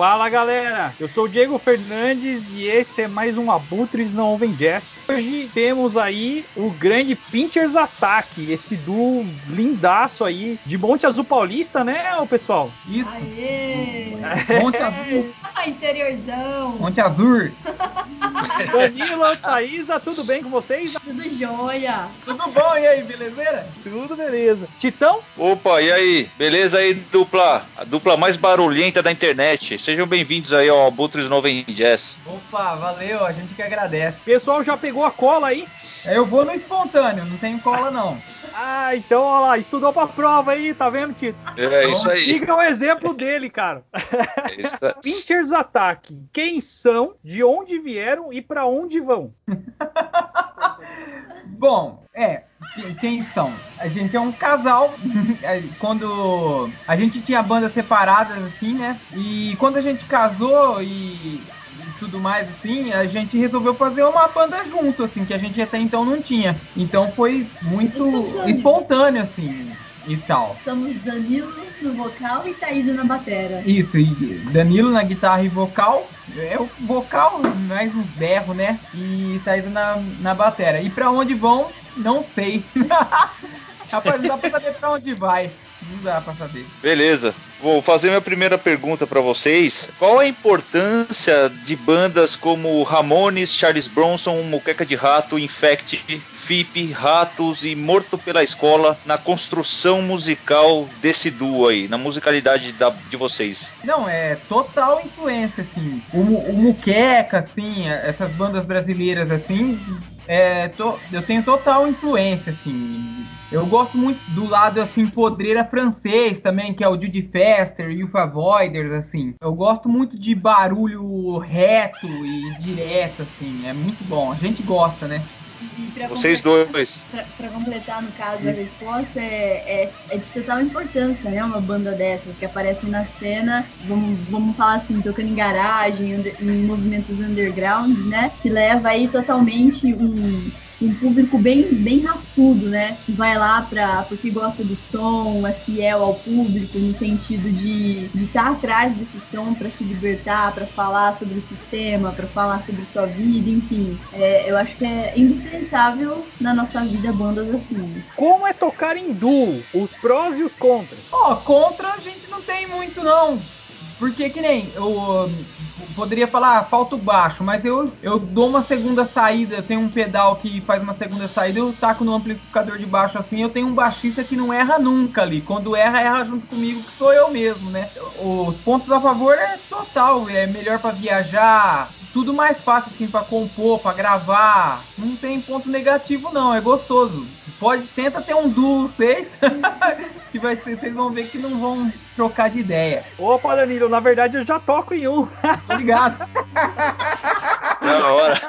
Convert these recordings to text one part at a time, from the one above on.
Fala galera, eu sou o Diego Fernandes e esse é mais um Abutres Não Ouvem Jazz. Hoje temos aí o grande Pinchers Attack, esse duo lindaço aí de Monte Azul Paulista, né, pessoal? Isso. Aê! Monte Azul. Ah, interiorzão! Monte Azul. Danilo, Thaisa, tudo bem com vocês? Tudo jóia! Tudo bom? E aí, belezeira? Tudo beleza. Titão? Opa, e aí? Beleza aí, dupla? A dupla mais barulhenta da internet. Sejam bem-vindos aí ao Abutres Noven Jazz. Opa, valeu, a gente que agradece. Pessoal, já pegou a cola aí? Eu vou no espontâneo, não tenho cola não. Ah, então, olha lá, estudou pra prova aí, tá vendo, Tito? É isso aí. Siga o exemplo dele, cara. É isso aí. Pinchers Attack. Quem são, de onde vieram e pra onde vão? Bom, é, que- quem são? A gente é um casal. é, quando a gente tinha bandas separadas, assim, né? E quando a gente casou e tudo mais, assim, a gente resolveu fazer uma banda junto, assim, que a gente até então não tinha. Então foi muito Espontâneo. espontâneo, assim, e tal. Somos Danilo no vocal e Thaísa na batera. Isso, Danilo na guitarra e vocal. É o vocal, mais um berro, né? E Thaís na, na batera. E pra onde vão, não sei. Rapaz, não dá pra saber pra onde vai. Não dá pra saber. Beleza. Vou fazer minha primeira pergunta pra vocês. Qual a importância de bandas como Ramones, Charles Bronson, Moqueca de Rato, Infect, FIP, Ratos e Morto pela Escola na construção musical desse duo aí, na musicalidade da- de vocês? Não, é total influência, assim. O, o Muqueca, assim, essas bandas brasileiras, assim, é, to- eu tenho total influência, assim. Eu gosto muito do lado, assim, podreira francês também, que é o Judy Fester e o Avoiders, assim. Eu gosto muito de barulho reto e direto, assim. É muito bom. A gente gosta, né? E Vocês dois. Pra, pra completar, no caso, a resposta é, é, é de total importância, né? Uma banda dessas que aparece na cena, vamos, vamos falar assim, tocando em garagem, em movimentos underground, né? Que leva aí totalmente um, um público bem, bem raçudo, né? Que vai lá pra, porque gosta do som, é fiel ao público, no sentido de estar atrás desse som pra se libertar, pra falar sobre o sistema, pra falar sobre sua vida, enfim. É, eu acho que é indispensável na nossa vida bandas assim. Como é tocar em duo? Os prós e os contras. Ó, contra a gente não tem muito, não. Porque que nem eu hum, poderia falar, ah, falta o baixo, mas eu, eu dou uma segunda saída, tenho um pedal que faz uma segunda saída, eu taco no amplificador de baixo assim, eu tenho um baixista que não erra nunca ali. Quando erra, erra junto comigo, que sou eu mesmo, né? Os pontos a favor é total, é melhor pra viajar, tudo mais fácil assim para compor, pra gravar. Não tem ponto negativo não, é gostoso. Pode tenta ter um duo vocês, que vai ser, vocês vão ver que não vão trocar de ideia. Opa, Danilo, na verdade eu já toco em um. Tá ligado? Da hora.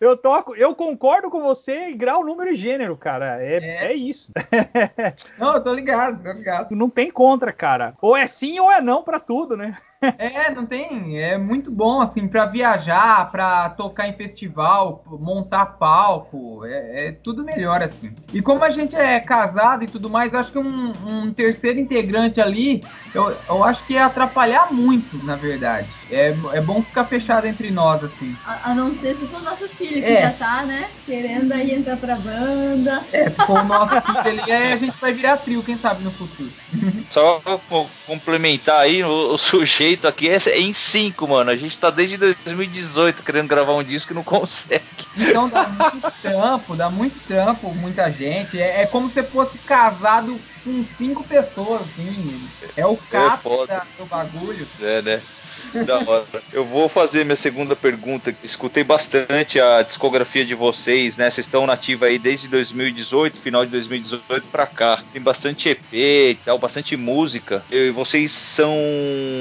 Eu toco, eu concordo com você em grau, número e gênero, cara. É, É. é isso. Não, eu tô ligado, tô ligado. Não tem contra, cara. Ou é sim ou é não pra tudo, né? É, não tem. É muito bom, assim, pra viajar, pra tocar em festival, montar palco. É, é tudo melhor, assim. E como a gente é casado e tudo mais, acho que um, um terceiro integrante ali, eu, eu acho que ia atrapalhar muito, na verdade. É, é bom ficar fechado entre nós, assim. A, a não ser se for nosso filho, que É. já tá, né? Querendo aí entrar pra banda. É, se for o nosso filho ali, aí a gente vai virar trio, quem sabe, no futuro. Só co- complementar aí, o, o sujeito aqui é, é em 5, mano. A gente tá desde 2018 querendo gravar um disco e não consegue. Então dá muito trampo, dá muito trampo, muita gente. É, é como se fosse casado com cinco pessoas, assim. É o capo da- do bagulho. É, né? Da hora. Eu vou fazer minha segunda pergunta. Escutei bastante a discografia de vocês, né? Vocês estão nativa aí desde 2018, final de 2018 pra cá. Tem bastante EP e tal, bastante música. E vocês são,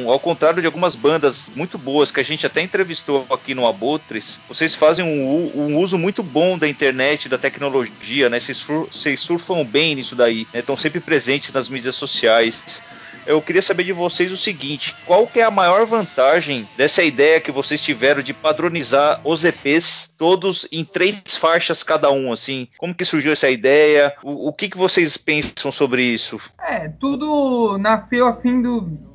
ao contrário de algumas bandas muito boas que a gente até entrevistou aqui no Abutres, vocês fazem um, um uso muito bom da internet, da tecnologia, né? Vocês surfam bem nisso daí, né? Estão sempre presentes nas mídias sociais. Eu queria saber de vocês o seguinte: qual que é a maior vantagem dessa ideia que vocês tiveram de padronizar os EPs todos em três faixas cada um? Assim, como que surgiu essa ideia? O, o que, que vocês pensam sobre isso? É, tudo nasceu assim do.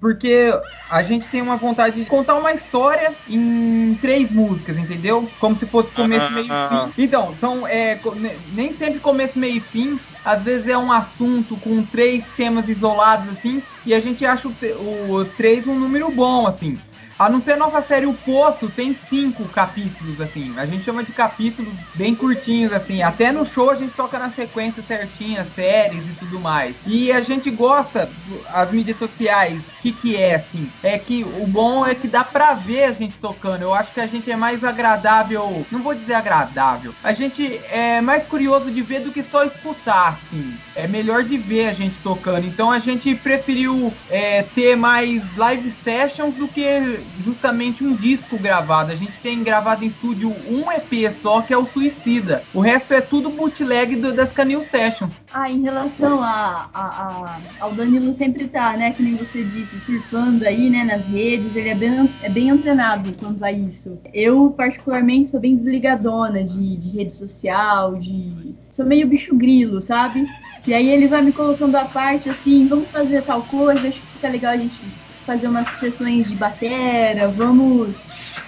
Porque a gente tem uma vontade de contar uma história em três músicas, entendeu? Como se fosse começo, meio e fim. Então, são é, nem sempre começo, meio e fim. Às vezes é um assunto com três temas isolados, assim, e a gente acha o, o três um número bom, assim. A não ser a nossa série O Poço, tem cinco capítulos, assim. A gente chama de capítulos bem curtinhos, assim. Até no show a gente toca na sequência certinha, séries e tudo mais. E a gente gosta, as mídias sociais, o que, que é, assim? É que o bom é que dá pra ver a gente tocando. Eu acho que a gente é mais agradável. Não vou dizer agradável. A gente é mais curioso de ver do que só escutar, assim. É melhor de ver a gente tocando. Então a gente preferiu é, ter mais live sessions do que justamente um disco gravado. A gente tem gravado em estúdio um EP só, que é o Suicida. O resto é tudo bootleg do, das Canil Session. Ah, em relação a, a, a, ao Danilo sempre tá, né, que nem você disse, surfando aí, né, nas redes, ele é bem, é bem antenado quanto a isso. Eu, particularmente, sou bem desligadona de, de rede social, de... Sou meio bicho grilo, sabe? E aí ele vai me colocando à parte, assim, vamos fazer tal coisa, acho que fica legal a gente fazer umas sessões de batera, vamos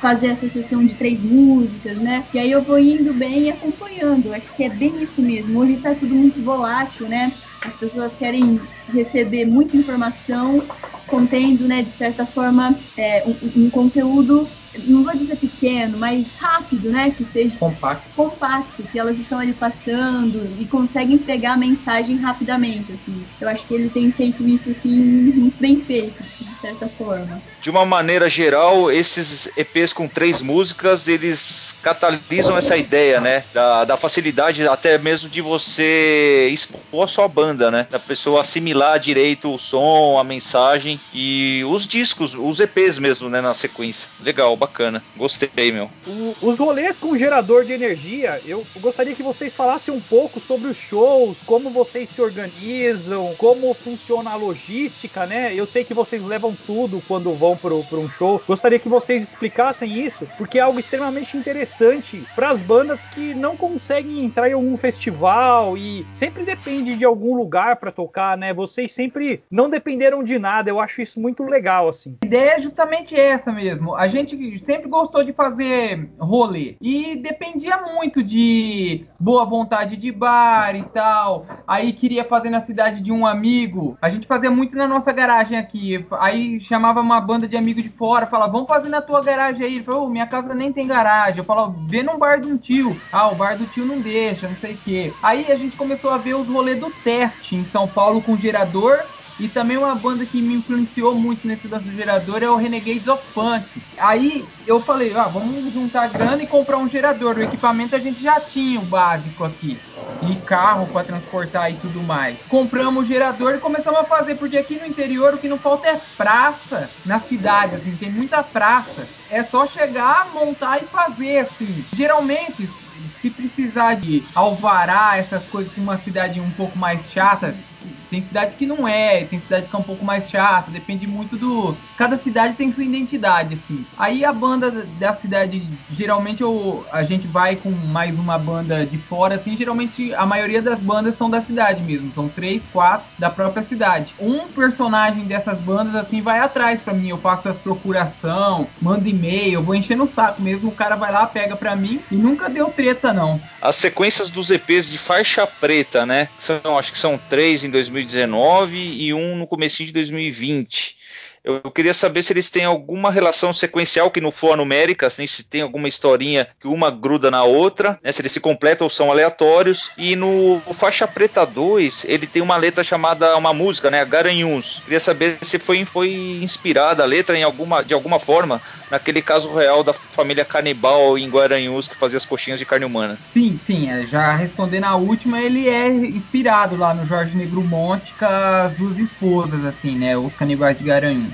fazer essa sessão de três músicas, né? E aí eu vou indo bem e acompanhando. Acho que é bem isso mesmo. Hoje tá tudo muito volátil, né? As pessoas querem receber muita informação, contendo, né, de certa forma, é, um, um conteúdo não vou dizer pequeno, mas rápido, né? Que seja compacto. compacto, que elas estão ali passando e conseguem pegar a mensagem rapidamente, assim. Eu acho que ele tem feito isso, assim, muito bem feito, de certa forma. De uma maneira geral, esses EPs com três músicas, eles catalisam essa ideia, né? Da, da facilidade até mesmo de você expor a sua banda, né? Da pessoa assimilar direito o som, a mensagem e os discos, os EPs mesmo, né? Na sequência. Legal, bacana. Gostei, meu. O, os rolês com gerador de energia, eu gostaria que vocês falassem um pouco sobre os shows, como vocês se organizam, como funciona a logística, né? Eu sei que vocês levam tudo quando vão para um show. Gostaria que vocês explicassem isso, porque é algo extremamente interessante para as bandas que não conseguem entrar em algum festival e sempre depende de algum lugar para tocar, né? Vocês sempre não dependeram de nada. Eu acho isso muito legal, assim. A ideia é justamente essa mesmo. A gente sempre gostou de fazer rolê. E dependia muito de boa vontade de bar e tal. Aí queria fazer na cidade de um amigo. A gente fazia muito na nossa garagem aqui. Aí chamava uma banda de amigos de fora, falava, vamos fazer na tua garagem aí. Ele falou, oh, minha casa nem tem garagem. Eu falava, vê num bar de um tio. Ah, o bar do tio não deixa, não sei o quê. Aí a gente começou a ver os rolês do teste em São Paulo com gerador e também uma banda que me influenciou muito nesse lance do gerador é o Renegades of Punk. Aí eu falei, ah, vamos juntar grana e comprar um gerador. O equipamento a gente já tinha o básico aqui. E carro para transportar e tudo mais. Compramos o gerador e começamos a fazer, porque aqui no interior o que não falta é praça na cidade, assim, tem muita praça. É só chegar, montar e fazer, assim. Geralmente, se precisar de alvará, essas coisas com uma cidade um pouco mais chata, tem cidade que não é, tem cidade que é um pouco mais chata, depende muito do. Cada cidade tem sua identidade, assim. Aí a banda da cidade, geralmente eu, a gente vai com mais uma banda de fora, assim, geralmente a maioria das bandas são da cidade mesmo, são três, quatro da própria cidade. Um personagem dessas bandas, assim, vai atrás para mim, eu faço as procuração, mando e-mail, vou enchendo o saco mesmo, o cara vai lá, pega para mim e nunca deu treta, não. As sequências dos EPs de faixa preta, né? São, acho que são três em 2019 e um no começo de 2020. Eu queria saber se eles têm alguma relação sequencial que não for numérica, assim, se tem alguma historinha que uma gruda na outra, né, se eles se completam ou são aleatórios. E no Faixa Preta 2, ele tem uma letra chamada, uma música, né, Garanhuns. Queria saber se foi, foi inspirada a letra em alguma, de alguma forma naquele caso real da família canibal em Guaranhuns que fazia as coxinhas de carne humana. Sim, sim, é, já respondendo a última, ele é inspirado lá no Jorge Negromonte com as duas esposas, assim, né, os canibais de Garanhuns.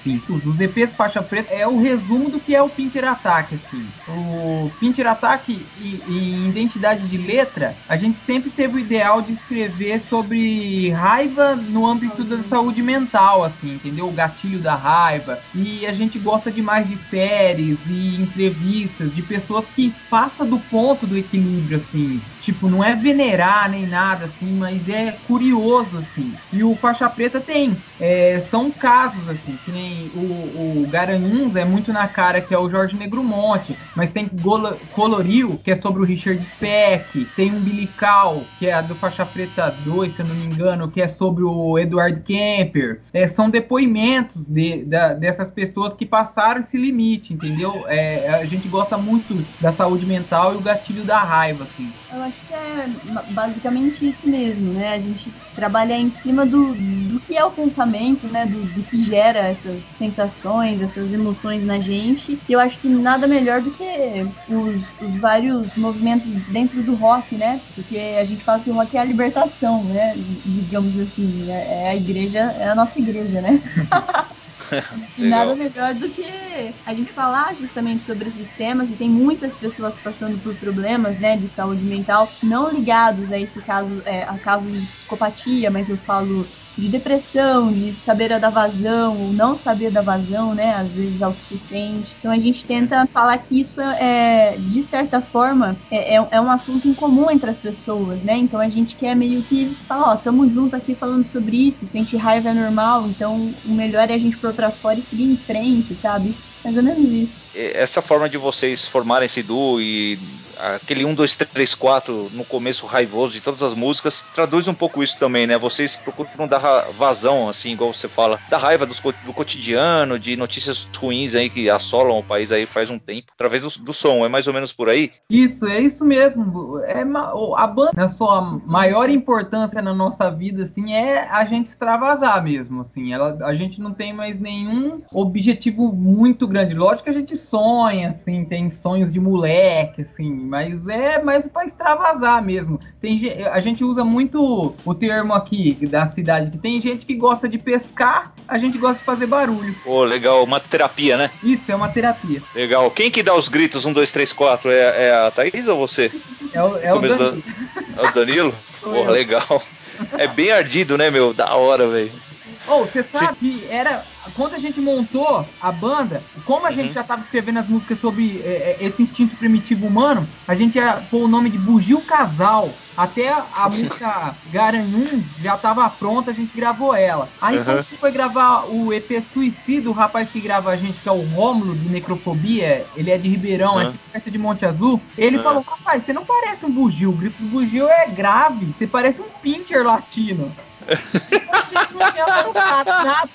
Sim, os EPs faixa preta é o resumo do que é o Pinter Attack, assim. O Pinter Attack e, e identidade de letra, a gente sempre teve o ideal de escrever sobre raiva no âmbito da saúde mental, assim, entendeu? O gatilho da raiva. E a gente gosta demais de séries e entrevistas de pessoas que passam do ponto do equilíbrio, assim. Tipo, não é venerar nem nada, assim, mas é curioso, assim. E o faixa preta tem. É, são casos, assim, que nem tem o, o Garanhuns, é muito na cara, que é o Jorge Negromonte, mas tem Golo, Coloriu, que é sobre o Richard Speck, tem Umbilical, que é a do Faixa Preta 2, se eu não me engano, que é sobre o Edward Kemper. É, são depoimentos de, da, dessas pessoas que passaram esse limite, entendeu? É, a gente gosta muito da saúde mental e o gatilho da raiva, assim. Eu acho que é basicamente isso mesmo, né? A gente trabalhar em cima do, do que é o pensamento, né? Do, do que gera essas sensações, essas emoções na gente. E eu acho que nada melhor do que os, os vários movimentos dentro do rock, né? Porque a gente fala que o rock é a libertação, né? Digamos assim. É, é a igreja, é a nossa igreja, né? Nada melhor do que a gente falar justamente sobre esses temas e tem muitas pessoas passando por problemas, né, de saúde mental, não ligados a esse caso, é, a caso de psicopatia, mas eu falo de depressão, de saber a da vazão ou não saber da vazão, né? Às vezes ao que se sente. Então a gente tenta falar que isso é, é de certa forma, é, é, é, um assunto em comum entre as pessoas, né? Então a gente quer meio que falar, ó, tamo junto aqui falando sobre isso, sentir raiva é normal, então o melhor é a gente pôr pra fora e seguir em frente, sabe? Mais ou menos isso. Essa forma de vocês formarem esse duo e aquele 1, 2, 3, 4 no começo raivoso de todas as músicas, traduz um pouco isso também, né? Vocês procuram dar vazão, assim, igual você fala, da raiva do cotidiano, de notícias ruins aí que assolam o país aí faz um tempo, através do, do som, é mais ou menos por aí? Isso, é isso mesmo. É a banda, na sua maior importância na nossa vida, assim, é a gente extravasar mesmo, assim. Ela, a gente não tem mais nenhum objetivo muito grande. Lógico que a gente sonha, assim, tem sonhos de moleque, assim, mas é mais para extravasar mesmo. Tem, a gente usa muito o termo aqui da cidade, que tem gente que gosta de pescar, a gente gosta de fazer barulho. Pô, legal, uma terapia, né? Isso, é uma terapia. Legal. Quem que dá os gritos 1, 2, 3, 4? É, é a Thaís ou você? É o, é o Danilo. Do... É o Danilo? Porra, legal. É bem ardido, né, meu? Da hora, velho. Oh, você sabe era quando a gente montou a banda, como a uhum. gente já estava escrevendo as músicas sobre é, é, esse instinto primitivo humano, a gente ia pôr o nome de Bugio Casal. Até a música Garanhum já estava pronta, a gente gravou ela. Aí uhum. quando a gente foi gravar o EP Suicídio, o rapaz que grava a gente, que é o Rômulo de Necrofobia, ele é de Ribeirão, uhum. é perto de Monte Azul, ele uhum. falou, rapaz, você não parece um bugio, o grito do bugio é grave, você parece um pincher latino. A gente não tinha pensado nada.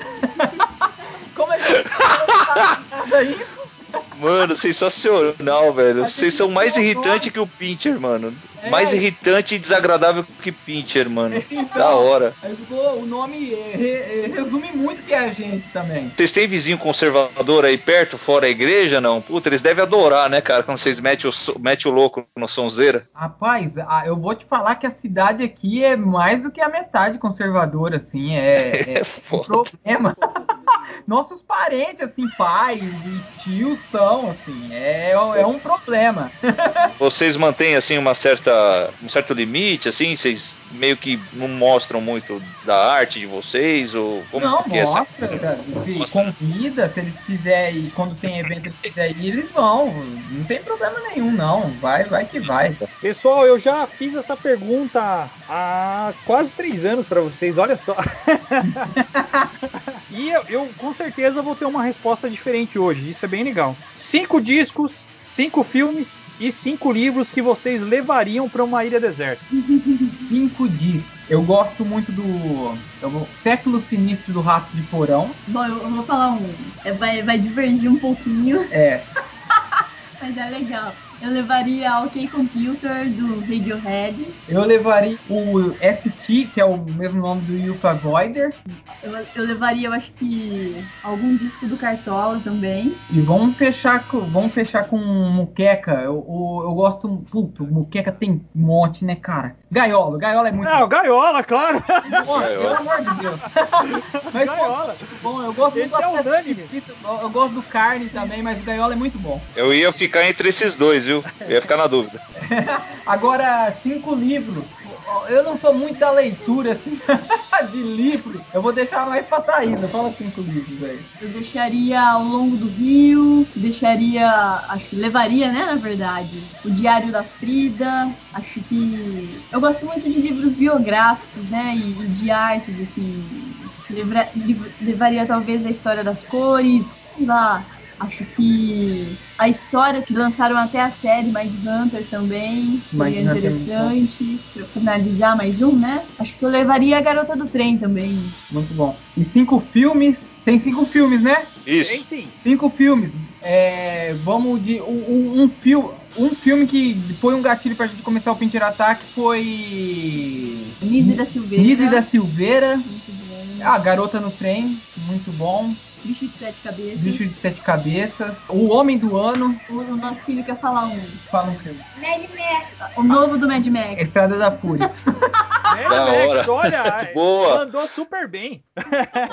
Como é que eu nada isso? Mano, sensacional, velho. Vocês são mais irritantes que o Pincher, mano. É. Mais irritante e desagradável que Pincher, mano. Então, da hora. o nome re, resume muito que é a gente também. Vocês têm vizinho conservador aí perto, fora a igreja, não? Puta, eles devem adorar, né, cara, quando vocês metem o, metem o louco no sonzeira. Rapaz, eu vou te falar que a cidade aqui é mais do que a metade conservadora, assim. É, é, é um problema. Nossos parentes, assim, pais e tios são, assim, é, é um problema. Vocês mantêm, assim, uma certa, um certo limite, assim? Vocês meio que não mostram muito da arte de vocês? Ou como não, que mostra, é essa... se mostra. convida, se eles quiserem ir, quando tem evento eles quiserem eles vão. Não tem problema nenhum, não. Vai, vai que vai. Pessoal, eu já fiz essa pergunta há quase três anos para vocês, olha só. e eu, eu com certeza vou ter uma resposta diferente hoje. Isso é bem legal. Cinco discos, cinco filmes e cinco livros que vocês levariam para uma ilha deserta. cinco discos. Eu gosto muito do eu, Século Sinistro do Rato de Porão. Bom, eu, eu vou falar um. É, vai, vai divergir um pouquinho. É. Mas é legal. Eu levaria o OK Computer do Radiohead. Eu levaria o ST, que é o mesmo nome do Yuka Voider. Eu, eu, levaria, eu acho que algum disco do Cartola também. E vamos fechar com, vamos fechar com Muqueca. Eu, eu, eu gosto. Puto, Muqueca tem um monte, né, cara? Gaiola, Gaiola é muito. É, o Gaiola, claro. Pelo amor de Deus. mas, Gaiola. Bom, eu gosto Esse é unânime. Eu gosto do Carne também, mas o Gaiola é muito bom. Eu ia ficar entre esses dois, viu? Eu ia ficar na dúvida. Agora, cinco livros. Eu não sou muito da leitura, assim, de livro. Eu vou deixar mais pra Thaísa. Fala cinco livros aí. Eu deixaria Ao Longo do Rio, deixaria, acho que levaria, né, na verdade, O Diário da Frida. Acho que... Eu gosto muito de livros biográficos, né, e, e de artes, assim levaria talvez a história das cores, sei lá. Acho que a história que lançaram até a série Mind Hunter também seria Mind é interessante. Pra finalizar mais um, né? Acho que eu levaria a Garota do Trem também. Muito bom. E cinco filmes. Tem cinco filmes, né? Tem Isso. sim. Cinco filmes. É, vamos de. Um, um, um, fil, um filme que foi um gatilho pra gente começar o Pinter Ataque foi. Nise da Silveira. Nise da Silveira. Muito bom. A Garota no Trem. Muito bom. Bicho de Sete Cabeças. Bicho de Sete Cabeças. O Homem do Ano. O, o nosso filho quer falar um. Fala um filme. Mad Max. O novo do Mad Max. Estrada da Fúria. Mad Da Max, hora. olha, Boa. mandou super bem.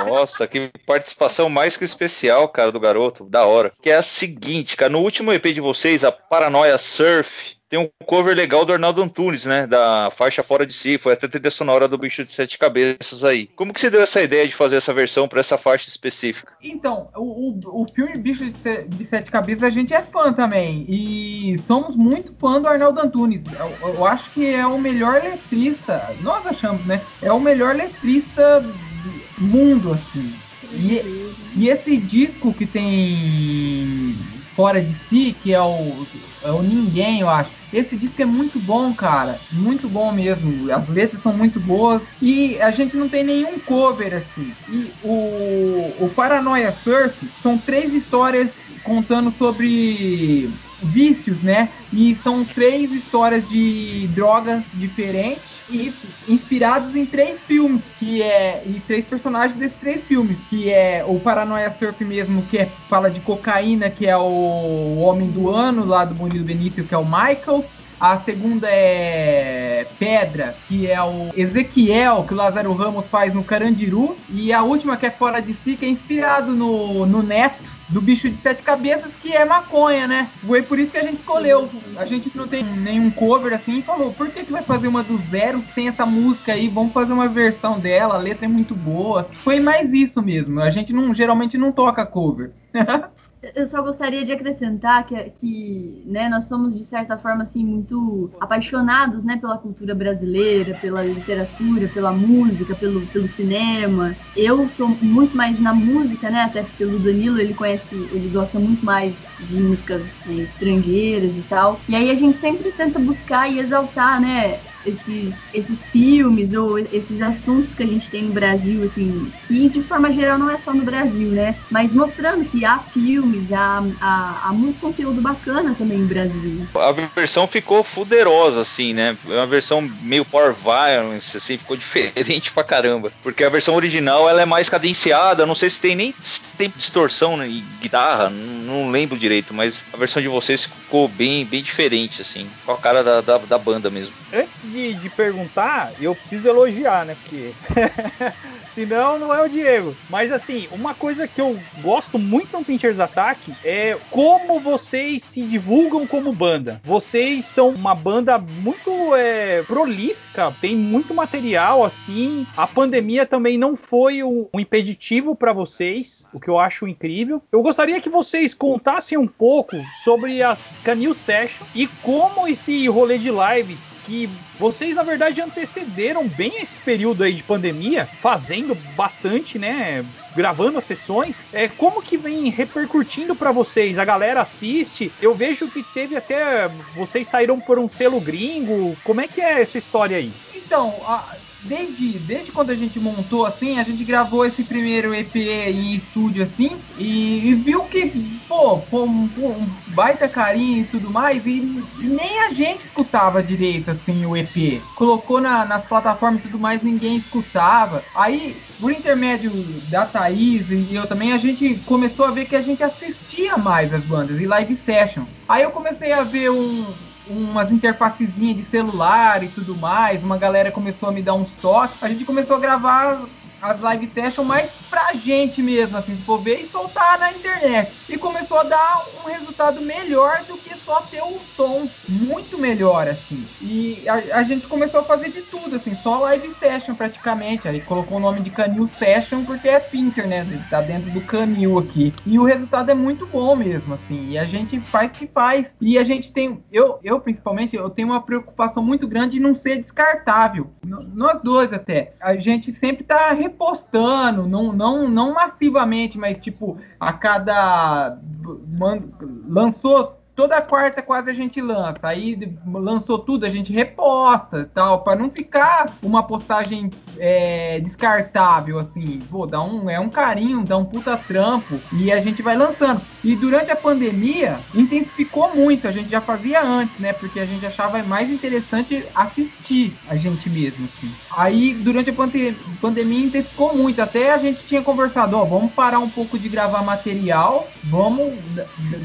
Nossa, que participação mais que especial, cara, do garoto. Da hora. Que é a seguinte, cara. No último EP de vocês, a Paranoia Surf, tem um cover legal do Arnaldo Antunes, né? Da faixa Fora de Si. Foi até trilha sonora do Bicho de Sete Cabeças aí. Como que você deu essa ideia de fazer essa versão pra essa faixa específica? Então, o, o, o filme Bicho de, de Sete Cabeças a gente é fã também. E somos muito fã do Arnaldo Antunes. Eu, eu acho que é o melhor letrista. Nós achamos, né? É o melhor letrista do mundo, assim. E, e esse disco que tem Fora de Si, que é o, é o Ninguém, eu acho. Esse disco é muito bom, cara. Muito bom mesmo. As letras são muito boas. E a gente não tem nenhum cover assim. E o, o Paranoia Surf são três histórias contando sobre vícios, né? E são três histórias de drogas diferentes e inspirados em três filmes, que é e três personagens desses três filmes, que é o Paranoia Surf mesmo, que é, fala de cocaína, que é o Homem do Ano lá do Bonito Benício, que é o Michael. A segunda é Pedra, que é o Ezequiel, que o Lázaro Ramos faz no Carandiru. E a última, que é Fora de Si, que é inspirado no, no Neto, do bicho de sete cabeças, que é maconha, né? Foi por isso que a gente escolheu. A gente não tem nenhum cover assim e falou, por que, que vai fazer uma do zero sem essa música aí? Vamos fazer uma versão dela, a letra é muito boa. Foi mais isso mesmo. A gente não geralmente não toca cover. Eu só gostaria de acrescentar que, que né, nós somos, de certa forma, assim, muito apaixonados né, pela cultura brasileira, pela literatura, pela música, pelo, pelo cinema. Eu sou muito mais na música, né? Até pelo Danilo, ele conhece, ele gosta muito mais de músicas né, estrangeiras e tal. E aí a gente sempre tenta buscar e exaltar, né? Esses, esses filmes ou esses assuntos que a gente tem no Brasil, assim, que de forma geral não é só no Brasil, né? Mas mostrando que há filmes, há, há, há muito conteúdo bacana também no Brasil. A versão ficou fuderosa, assim, né? É uma versão meio power violence, assim, ficou diferente pra caramba. Porque a versão original ela é mais cadenciada, não sei se tem nem se tem distorção né, e guitarra, não, não lembro direito, mas a versão de vocês ficou bem, bem diferente, assim, com a cara da, da, da banda mesmo. Antes de, de perguntar, eu preciso elogiar, né? Porque senão não é o Diego. Mas assim, uma coisa que eu gosto muito no Pinchers Attack é como vocês se divulgam como banda. Vocês são uma banda muito é, prolífica, tem muito material assim. A pandemia também não foi um, um impeditivo para vocês, o que eu acho incrível. Eu gostaria que vocês contassem um pouco sobre as Canil Session e como esse rolê de lives que vocês na verdade antecederam bem esse período aí de pandemia, fazendo bastante, né, gravando as sessões. É como que vem repercutindo para vocês? A galera assiste? Eu vejo que teve até vocês saíram por um selo gringo. Como é que é essa história aí? Então, a- desde, desde quando a gente montou assim, a gente gravou esse primeiro EP em estúdio assim e, e viu que, pô, um, um baita carinho e tudo mais, e, e nem a gente escutava direito assim o EP. Colocou na- nas plataformas e tudo mais, ninguém escutava. Aí, por intermédio da Thaís e eu também, a gente começou a ver que a gente assistia mais as bandas e live session. Aí eu comecei a ver um, umas interfacezinhas de celular e tudo mais, uma galera começou a me dar uns toques, a gente começou a gravar as live sessions mais pra gente mesmo, assim, se for ver, e soltar na internet. E começou a dar um resultado melhor do que a ter um som muito melhor, assim. E a, a gente começou a fazer de tudo, assim, só live session praticamente. Aí colocou o nome de Canil Session porque é Pinter, né? Tá dentro do Canil aqui. E o resultado é muito bom mesmo, assim. E a gente faz que faz. E a gente tem, eu, eu principalmente, eu tenho uma preocupação muito grande de não ser descartável. Nós dois até. A gente sempre tá repostando, não, não, não massivamente, mas tipo, a cada. lançou toda quarta quase a gente lança. Aí lançou tudo, a gente reposta tal, para não ficar uma postagem é, descartável, assim. Pô, dá um, é um carinho, dá um puta trampo e a gente vai lançando. E durante a pandemia, intensificou muito. A gente já fazia antes, né? Porque a gente achava mais interessante assistir a gente mesmo, assim. Aí, durante a pande pandemia, intensificou muito. Até a gente tinha conversado, ó, vamos parar um pouco de gravar material, vamos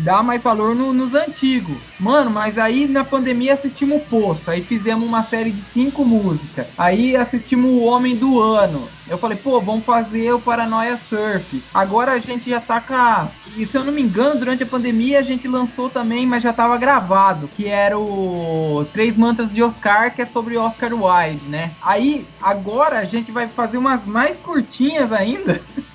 dar mais valor no, nos antigo. Mano, mas aí na pandemia assistimos o Poço, aí fizemos uma série de cinco músicas. Aí assistimos o Homem do Ano. Eu falei, pô, vamos fazer o Paranoia Surf. Agora a gente já tá com. E se eu não me engano, durante a pandemia a gente lançou também, mas já tava gravado, que era o Três Mantas de Oscar, que é sobre Oscar Wilde, né? Aí, agora a gente vai fazer umas mais curtinhas ainda.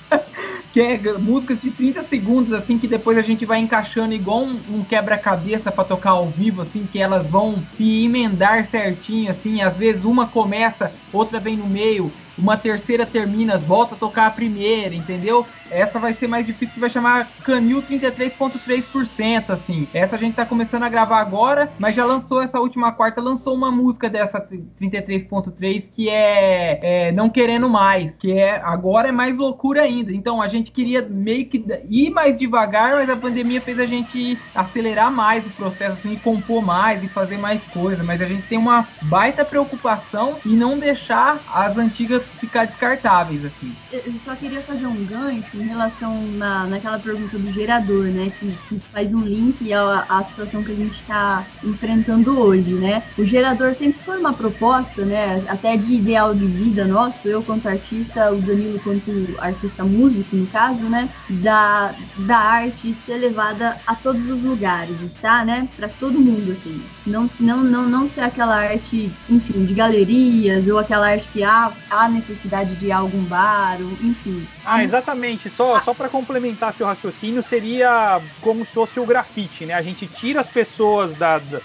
que é músicas de 30 segundos, assim, que depois a gente vai encaixando igual um, um quebra-cabeça para tocar ao vivo, assim, que elas vão se emendar certinho, assim, às vezes uma começa, outra vem no meio, uma terceira termina, volta a tocar a primeira, entendeu? Essa vai ser mais difícil, que vai chamar Canil 33.3%, assim. Essa a gente tá começando a gravar agora, mas já lançou essa última quarta, lançou uma música dessa 33.3 que é, é, Não Querendo Mais, que é agora é mais loucura ainda. Então a gente queria meio que ir mais devagar, mas a pandemia fez a gente acelerar mais o processo, assim, compor mais e fazer mais coisa. Mas a gente tem uma baita preocupação em não deixar as antigas ficar descartáveis, assim. Eu só queria fazer um gancho em relação na, naquela pergunta do gerador, né? Que, que faz um link à, à situação que a gente está enfrentando hoje, né? O gerador sempre foi uma proposta, né? Até de ideal de vida nosso, eu quanto artista, o Danilo quanto artista músico, no caso, né? Da, da arte ser levada a todos os lugares, tá? Né? Para todo mundo, assim. Não, não, não, não ser aquela arte, enfim, de galerias ou aquela arte que há, há necessidade de algum bar, ou, enfim. Ah, exatamente. Só, só para complementar seu raciocínio, seria como se fosse o grafite, né? A gente tira as pessoas da, da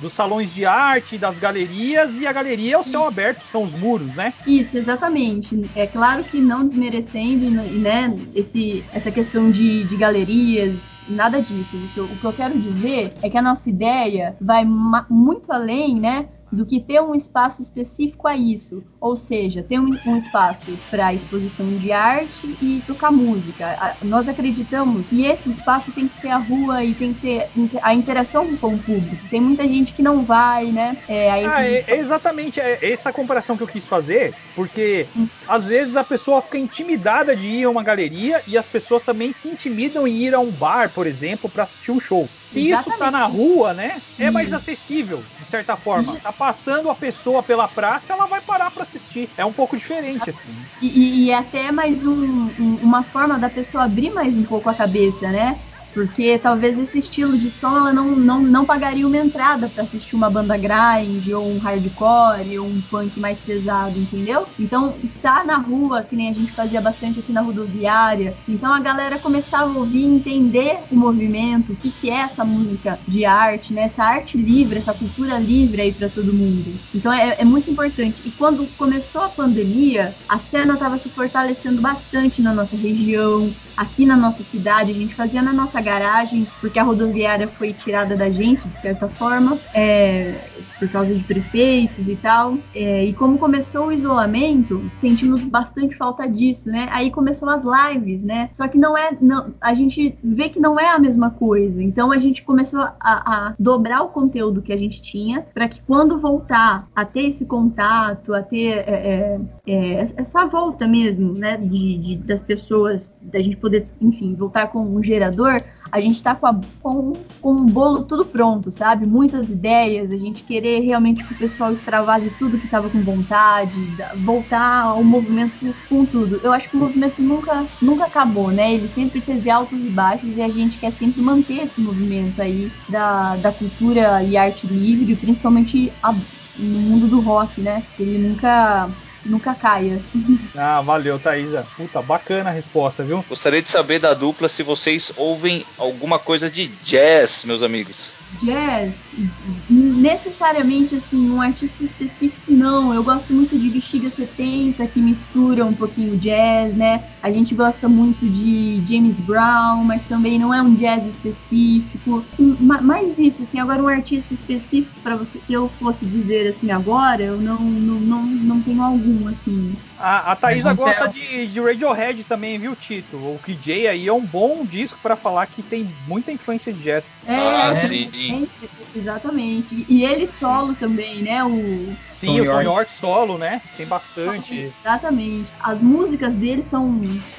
dos salões de arte, das galerias, e a galeria é o céu Isso. aberto, são os muros, né? Isso, exatamente. É claro que não desmerecendo, né, esse, essa questão de, de galerias, nada disso. O que eu quero dizer é que a nossa ideia vai muito além, né? Do que ter um espaço específico a isso. Ou seja, ter um, um espaço para exposição de arte e tocar música. A, nós acreditamos que esse espaço tem que ser a rua e tem que ter a interação com o público. Tem muita gente que não vai, né? É, ah, é, é exatamente é essa comparação que eu quis fazer, porque hum. às vezes a pessoa fica intimidada de ir a uma galeria e as pessoas também se intimidam em ir a um bar, por exemplo, para assistir um show. Se exatamente. isso tá na rua, né, é mais acessível, de certa forma. Tá passando a pessoa pela praça, ela vai parar para assistir. É um pouco diferente, assim. E, e é até mais um, um, uma forma da pessoa abrir mais um pouco a cabeça, né? Porque talvez esse estilo de som ela não, não, não pagaria uma entrada para assistir uma banda grind, ou um hardcore, ou um punk mais pesado, entendeu? Então, estar na rua, que nem a gente fazia bastante aqui na rodoviária, então a galera começava a ouvir entender o movimento, o que, que é essa música de arte, né? Essa arte livre, essa cultura livre aí para todo mundo. Então é, é muito importante. E quando começou a pandemia, a cena estava se fortalecendo bastante na nossa região, aqui na nossa cidade, a gente fazia na nossa garagem, porque a rodoviária foi tirada da gente, de certa forma, é, por causa de prefeitos e tal. É, e como começou o isolamento, sentimos bastante falta disso, né? Aí começou as lives, né? Só que não é. Não, a gente vê que não é a mesma coisa. Então a gente começou a, a dobrar o conteúdo que a gente tinha para que quando voltar a ter esse contato, a ter é, é, é essa volta mesmo, né? De, de, das pessoas, da gente poder, enfim, voltar com um gerador, a gente tá com, a, com, com um bolo tudo pronto, sabe? Muitas ideias, a gente querer realmente que o pessoal extravase tudo que tava com vontade, voltar ao movimento com tudo. Eu acho que o movimento nunca, nunca acabou, né? Ele sempre teve altos e baixos e a gente quer sempre manter esse movimento aí da, da cultura e arte livre, principalmente a, no mundo do rock, né? Ele nunca nunca caia. Ah, valeu, Thaisa. Puta, bacana a resposta, viu? Gostaria de saber da dupla se vocês ouvem alguma coisa de jazz, meus amigos jazz, necessariamente assim, um artista específico não. Eu gosto muito de Bexiga 70, que mistura um pouquinho jazz, né? A gente gosta muito de James Brown, mas também não é um jazz específico. Mais isso, assim, agora um artista específico para você que eu fosse dizer assim agora, eu não não, não, não tenho algum assim. A, a Thaisa gosta é... de, de Radiohead também, viu, Tito? O KJ aí é um bom disco para falar que tem muita influência de jazz. É, ah, sim. É, exatamente. E ele solo sim. também, né? O Sim, Tom o Tom York solo, né? Tem bastante. Exatamente. As músicas dele são.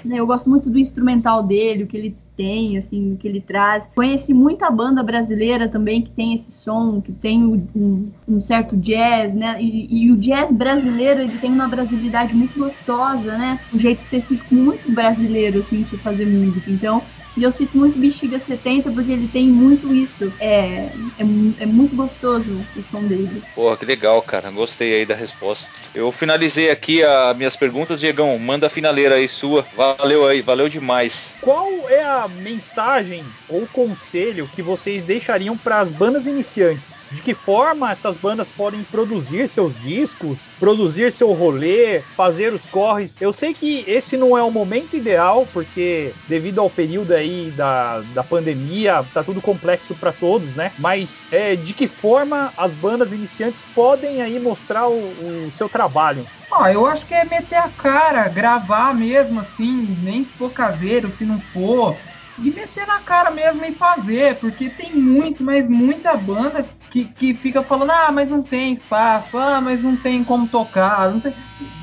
Né, eu gosto muito do instrumental dele, o que ele tem, assim, o que ele traz. Conheci muita banda brasileira também que tem esse som, que tem um, um certo jazz, né? E, e, o jazz brasileiro, ele tem uma brasilidade muito gostosa, né? Um jeito específico muito brasileiro, assim, de fazer música. Então, e eu cito muito Bexiga 70 porque ele tem muito isso. É, é, é, muito gostoso o som dele. Porra, que legal, cara. Gostei aí da resposta. Eu finalizei aqui as minhas perguntas, Diegão. Manda a finaleira aí sua. Valeu aí, valeu demais. Qual é a mensagem ou conselho que vocês deixariam para as bandas iniciantes? De que forma essas bandas podem produzir seus discos, produzir seu rolê, fazer os corres? Eu sei que esse não é o momento ideal, porque devido ao período aí da, da pandemia, tá tudo complexo para todos, né? Mas é, de que forma as bandas iniciantes podem aí mostrar o, o seu trabalho? Ah, eu acho que é meter a cara, gravar mesmo assim, nem se for caseiro, se não for de meter na cara mesmo e fazer, porque tem muito, mas muita banda que, que fica falando, ah, mas não tem espaço, ah, mas não tem como tocar, não tem...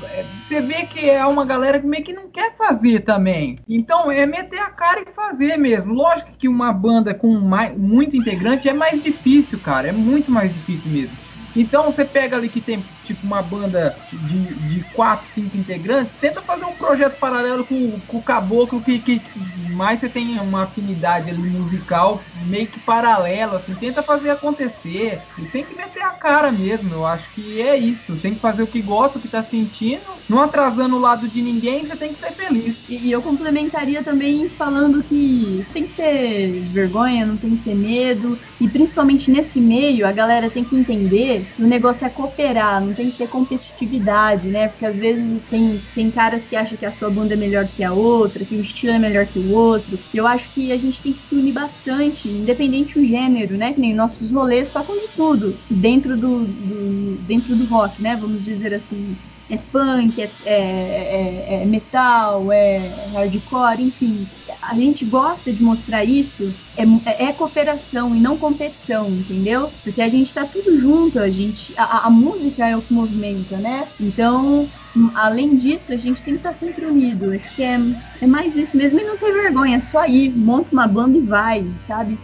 É, você vê que é uma galera que meio que não quer fazer também. Então é meter a cara e fazer mesmo. Lógico que uma banda com mais, muito integrante é mais difícil, cara, é muito mais difícil mesmo. Então você pega ali que tem tipo uma banda de, de quatro, cinco integrantes, tenta fazer um projeto paralelo com, com o caboclo que, que mais você tem uma afinidade ali musical meio que paralelo, assim, tenta fazer acontecer. E tem que meter a cara mesmo, eu acho que é isso. Tem que fazer o que gosta, o que tá sentindo, não atrasando o lado de ninguém, você tem que ser feliz. E, e eu complementaria também falando que tem que ter vergonha, não tem que ter medo, e principalmente nesse meio, a galera tem que entender o negócio é cooperar, não tem que ter competitividade, né? Porque às vezes tem, tem caras que acham que a sua banda é melhor que a outra, que o estilo é melhor que o outro. Eu acho que a gente tem que se unir bastante, independente do gênero, né? Que nem nossos rolês tocam de tudo dentro do, do, dentro do rock, né? Vamos dizer assim é punk, é, é, é, é, metal, é hardcore, enfim. A gente gosta de mostrar isso, é, é cooperação e não competição, entendeu? Porque a gente tá tudo junto, a gente. A, a música é o que movimenta, né? Então, além disso, a gente tem que estar tá sempre unido. Acho que é, é mais isso mesmo e não ter vergonha, é só ir, monta uma banda e vai, sabe?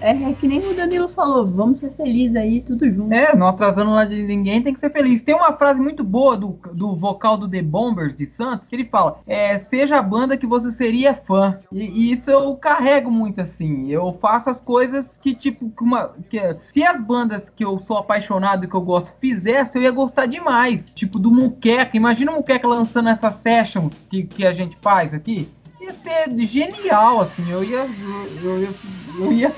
É, é, que nem o Danilo falou, vamos ser felizes aí, tudo junto. É, não atrasando lá de ninguém, tem que ser feliz. Tem uma frase muito boa do, do vocal do The Bombers de Santos, que ele fala: é, seja a banda que você seria fã. E, e, isso eu carrego muito assim. Eu faço as coisas que, tipo, que uma, que, se as bandas que eu sou apaixonado e que eu gosto fizessem, eu ia gostar demais. Tipo, do Muqueca. Imagina o Muqueca lançando essas sessions que, que a gente faz aqui ia ser genial, assim, eu ia, eu, ia, eu ia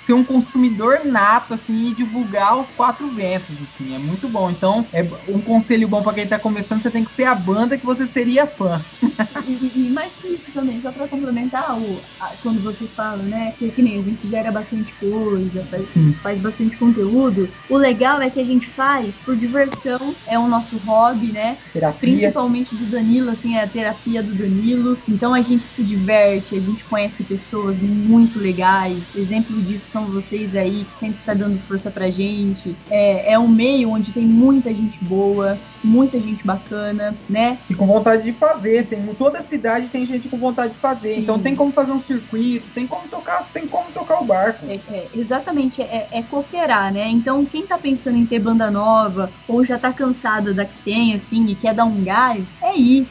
ser um consumidor nato, assim, e divulgar os quatro ventos, assim, é muito bom. Então, é um conselho bom para quem tá começando, você tem que ser a banda que você seria fã. e, e, mais que isso também, só para complementar, o, a, quando você fala, né, que, que nem a gente gera bastante coisa, faz, faz bastante conteúdo, o legal é que a gente faz por diversão, é o nosso hobby, né, terapia. principalmente do Danilo, assim, é a terapia do Danilo, então a gente se diverte, a gente conhece pessoas muito legais, Exemplo disso são vocês aí, que sempre tá dando força pra gente. É, é um meio onde tem muita gente boa, muita gente bacana, né? E com vontade de fazer. Tem, toda cidade tem gente com vontade de fazer. Sim. Então tem como fazer um circuito, tem como tocar, tem como tocar o barco. É, é, exatamente, é, é cooperar, né? Então, quem tá pensando em ter banda nova, ou já tá cansado da que tem, assim, e quer dar um gás, é ir.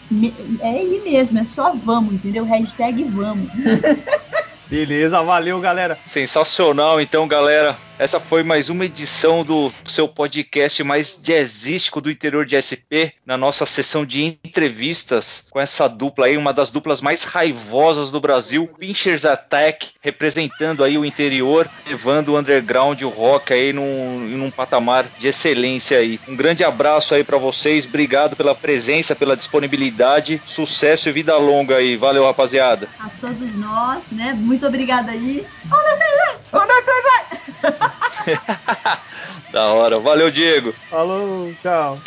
É ir mesmo, é só vamos, entendeu? Hashtag vamos. Beleza, valeu, galera. Sensacional, então, galera. Essa foi mais uma edição do seu podcast mais jazzístico do interior de SP, na nossa sessão de entrevistas com essa dupla aí, uma das duplas mais raivosas do Brasil, Pinchers Attack, representando aí o interior, levando o underground, o rock aí num, num patamar de excelência aí. Um grande abraço aí pra vocês, obrigado pela presença, pela disponibilidade, sucesso e vida longa aí. Valeu, rapaziada. A todos nós, né? Muito obrigada aí. Da hora. Valeu, Diego. Falou, tchau.